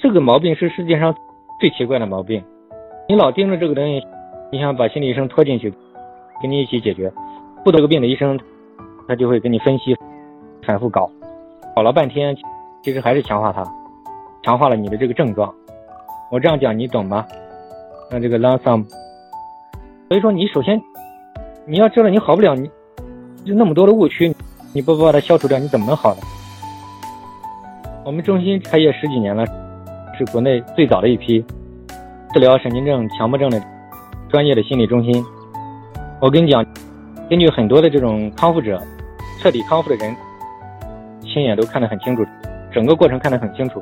这个毛病是世界上最奇怪的毛病。你老盯着这个东西，你想把心理医生拖进去，跟你一起解决，不得个病的医生，他就会跟你分析，反复搞，搞了半天，其实还是强化它，强化了你的这个症状。我这样讲你懂吗？那这个 l o n s o m 所以说你首先你要知道你好不了，你就那么多的误区，你不把它消除掉，你怎么能好呢？我们中心开业十几年了。是国内最早的一批治疗神经症、强迫症的专业的心理中心。我跟你讲，根据很多的这种康复者、彻底康复的人，亲眼都看得很清楚，整个过程看得很清楚。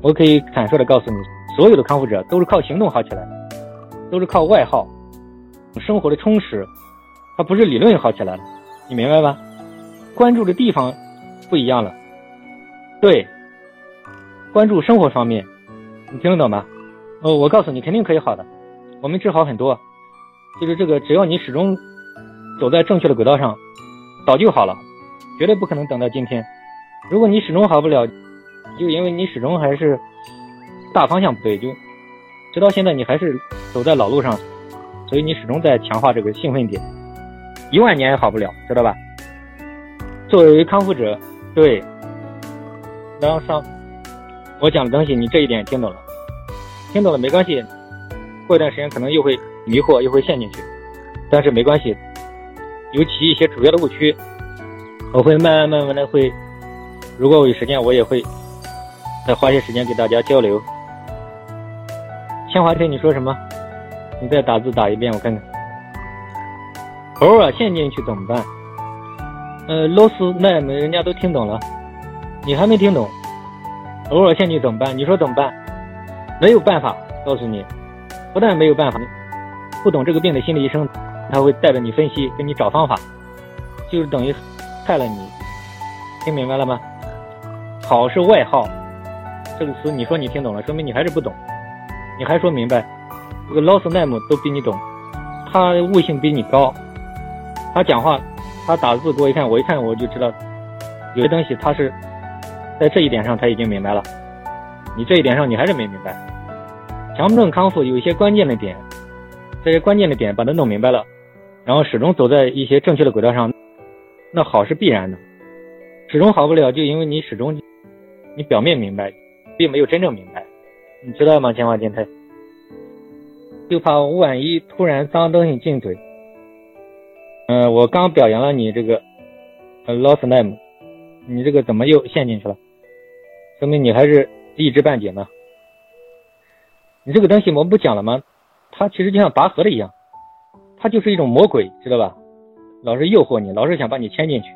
我可以坦率的告诉你，所有的康复者都是靠行动好起来的，都是靠外耗、生活的充实，他不是理论好起来了。你明白吧？关注的地方不一样了。对。关注生活方面，你听得懂吗？哦，我告诉你，肯定可以好的。我们治好很多，就是这个，只要你始终走在正确的轨道上，早就好了，绝对不可能等到今天。如果你始终好不了，就因为你始终还是大方向不对，就直到现在你还是走在老路上，所以你始终在强化这个兴奋点，一万年也好不了，知道吧？作为康复者，对，然后上。我讲的东西，你这一点听懂了，听懂了没关系，过一段时间可能又会迷惑，又会陷进去，但是没关系，尤其一些主要的误区，我会慢慢慢慢的会，如果我有时间，我也会再花些时间给大家交流。千华听你说什么？你再打字打一遍，我看看。偶尔陷进去怎么办？呃，螺丝那人家都听懂了，你还没听懂。偶尔陷进去怎么办？你说怎么办？没有办法，告诉你，不但没有办法，不懂这个病的心理医生，他会带着你分析，给你找方法，就是等于害了你。听明白了吗？好是外号，这个词你说你听懂了，说明你还是不懂。你还说明白，这个 loss name 都比你懂，他悟性比你高，他讲话，他打字给我一看，我一看我就知道，有些东西他是。在这一点上，他已经明白了。你这一点上，你还是没明白。强迫症康复有一些关键的点，这些关键的点把它弄明白了，然后始终走在一些正确的轨道上，那好是必然的。始终好不了，就因为你始终你表面明白，并没有真正明白，你知道吗？千华电台，就怕万一突然脏东西进嘴。嗯，我刚表扬了你这个 lost name，你这个怎么又陷进去了？说明你还是一知半解呢。你这个东西我们不讲了吗？它其实就像拔河的一样，它就是一种魔鬼，知道吧？老是诱惑你，老是想把你牵进去。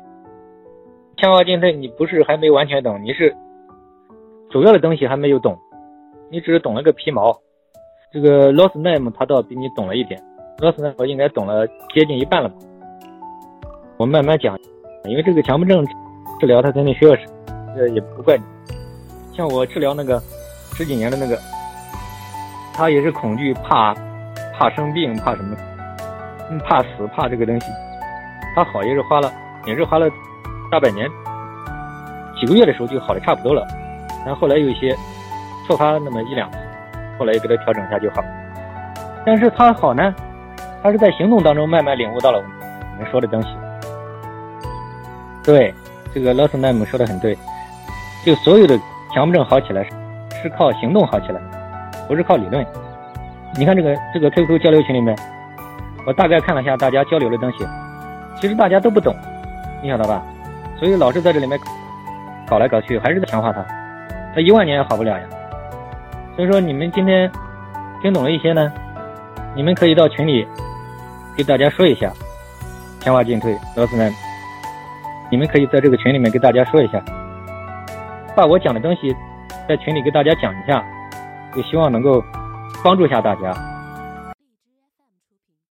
千华金退，你不是还没完全懂，你是主要的东西还没有懂，你只是懂了个皮毛。这个 loss name 他倒比你懂了一点，loss name 应该懂了接近一半了吧？我慢慢讲，因为这个强迫症治疗它肯定需要，这也不怪你。像我治疗那个十几年的那个，他也是恐惧、怕、怕生病、怕什么，怕死、怕这个东西。他好也是花了，也是花了大半年，几个月的时候就好的差不多了。然后后来有一些触发那么一两次，后来又给他调整一下就好。但是他好呢，他是在行动当中慢慢领悟到了我们说的东西。对，这个老斯奈姆说的很对，就所有的。强迫症好起来是靠行动好起来，不是靠理论。你看这个这个 QQ 交流群里面，我大概看了一下大家交流的东西，其实大家都不懂，你晓得吧？所以老是在这里面搞来搞去，还是在强化它，他一万年也好不了呀。所以说你们今天听懂了一些呢，你们可以到群里给大家说一下，强化进退，老师们，你们可以在这个群里面给大家说一下。把我讲的东西在群里给大家讲一下，也希望能够帮助一下大家。